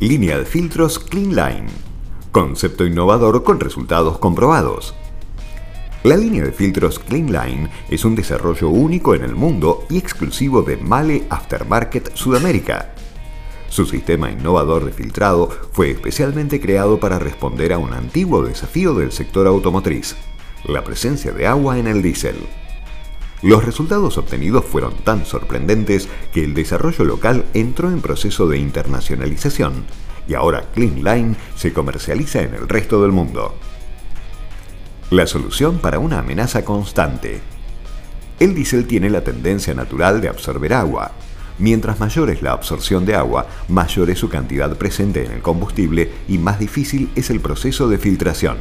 Línea de filtros Clean Line. Concepto innovador con resultados comprobados. La línea de filtros Clean Line es un desarrollo único en el mundo y exclusivo de Male Aftermarket Sudamérica. Su sistema innovador de filtrado fue especialmente creado para responder a un antiguo desafío del sector automotriz, la presencia de agua en el diésel. Los resultados obtenidos fueron tan sorprendentes que el desarrollo local entró en proceso de internacionalización y ahora Clean Line se comercializa en el resto del mundo. La solución para una amenaza constante. El diésel tiene la tendencia natural de absorber agua. Mientras mayor es la absorción de agua, mayor es su cantidad presente en el combustible y más difícil es el proceso de filtración.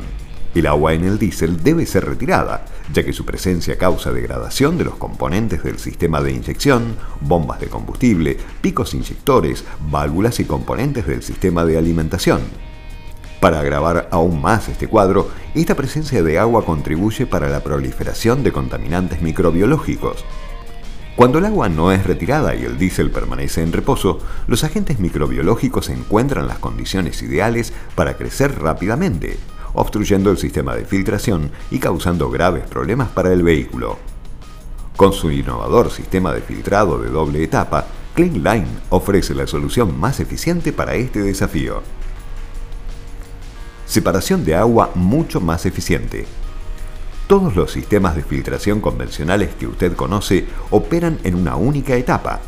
El agua en el diésel debe ser retirada, ya que su presencia causa degradación de los componentes del sistema de inyección, bombas de combustible, picos inyectores, válvulas y componentes del sistema de alimentación. Para agravar aún más este cuadro, esta presencia de agua contribuye para la proliferación de contaminantes microbiológicos. Cuando el agua no es retirada y el diésel permanece en reposo, los agentes microbiológicos encuentran las condiciones ideales para crecer rápidamente, obstruyendo el sistema de filtración y causando graves problemas para el vehículo. Con su innovador sistema de filtrado de doble etapa, Clean Line ofrece la solución más eficiente para este desafío. Separación de agua mucho más eficiente. Todos los sistemas de filtración convencionales que usted conoce operan en una única etapa.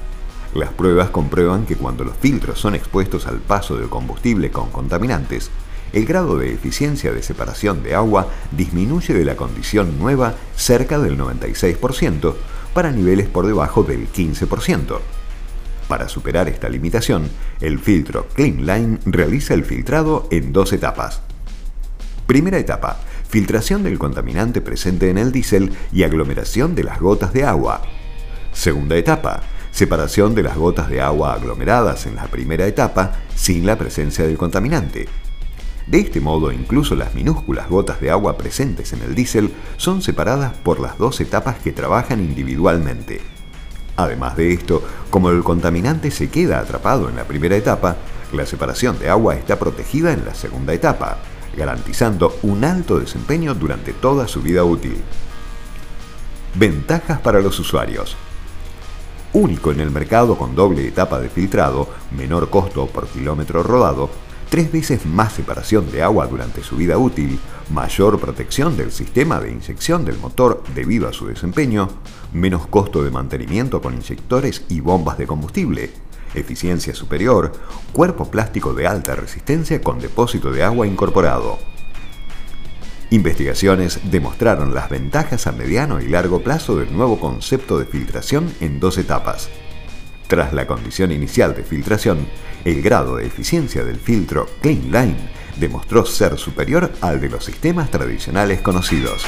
Las pruebas comprueban que cuando los filtros son expuestos al paso de combustible con contaminantes, el grado de eficiencia de separación de agua disminuye de la condición nueva cerca del 96% para niveles por debajo del 15%. Para superar esta limitación, el filtro Clean Line realiza el filtrado en dos etapas. Primera etapa, filtración del contaminante presente en el diésel y aglomeración de las gotas de agua. Segunda etapa, separación de las gotas de agua aglomeradas en la primera etapa sin la presencia del contaminante. De este modo, incluso las minúsculas gotas de agua presentes en el diésel son separadas por las dos etapas que trabajan individualmente. Además de esto, como el contaminante se queda atrapado en la primera etapa, la separación de agua está protegida en la segunda etapa, garantizando un alto desempeño durante toda su vida útil. Ventajas para los usuarios. Único en el mercado con doble etapa de filtrado, menor costo por kilómetro rodado, tres veces más separación de agua durante su vida útil, mayor protección del sistema de inyección del motor debido a su desempeño, menos costo de mantenimiento con inyectores y bombas de combustible, eficiencia superior, cuerpo plástico de alta resistencia con depósito de agua incorporado. Investigaciones demostraron las ventajas a mediano y largo plazo del nuevo concepto de filtración en dos etapas. Tras la condición inicial de filtración, el grado de eficiencia del filtro Clean Line demostró ser superior al de los sistemas tradicionales conocidos.